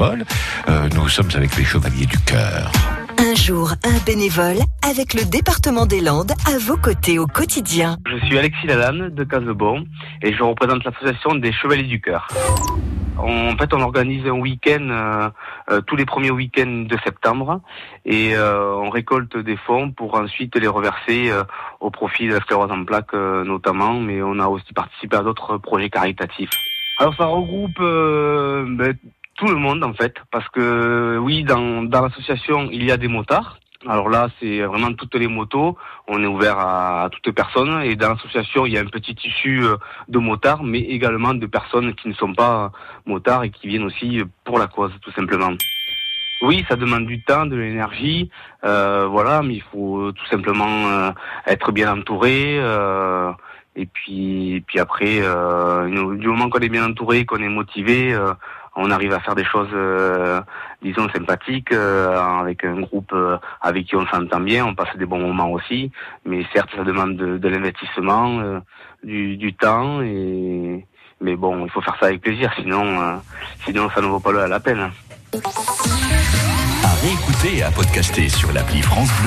bénévoles. Euh, nous sommes avec les Chevaliers du Cœur. Un jour, un bénévole avec le département des Landes à vos côtés au quotidien. Je suis Alexis Lalanne de Casebon et je représente l'association des Chevaliers du Cœur. En fait, on organise un week-end euh, euh, tous les premiers week-ends de septembre et euh, on récolte des fonds pour ensuite les reverser euh, au profit de la sclérose en plaques euh, notamment, mais on a aussi participé à d'autres projets caritatifs. Alors ça regroupe euh, ben, tout le monde en fait, parce que oui, dans, l'association il y a des motards. Alors là, c'est vraiment toutes les motos. On est ouvert à, à toute personne. Et dans l'association, il y a un petit tissu euh, de motards, mais également de personnes qui ne sont pas motards et qui viennent aussi pour la cause, tout simplement. Oui, ça demande du temps, de l'énergie, euh, voilà, mais il faut tout simplement euh, être bien entouré. euh, et puis, et puis après, euh, du moment qu'on est bien entouré, qu'on est motivé, euh, on arrive à faire des choses, euh, disons, sympathiques, euh, avec un groupe euh, avec qui on s'entend bien, on passe des bons moments aussi. Mais certes, ça demande de, l'investissement, du, temps, mais bon, il faut faire ça avec plaisir, sinon, sinon ça ne vaut pas la la peine. À réécouter et à podcaster sur l'appli France Bleu.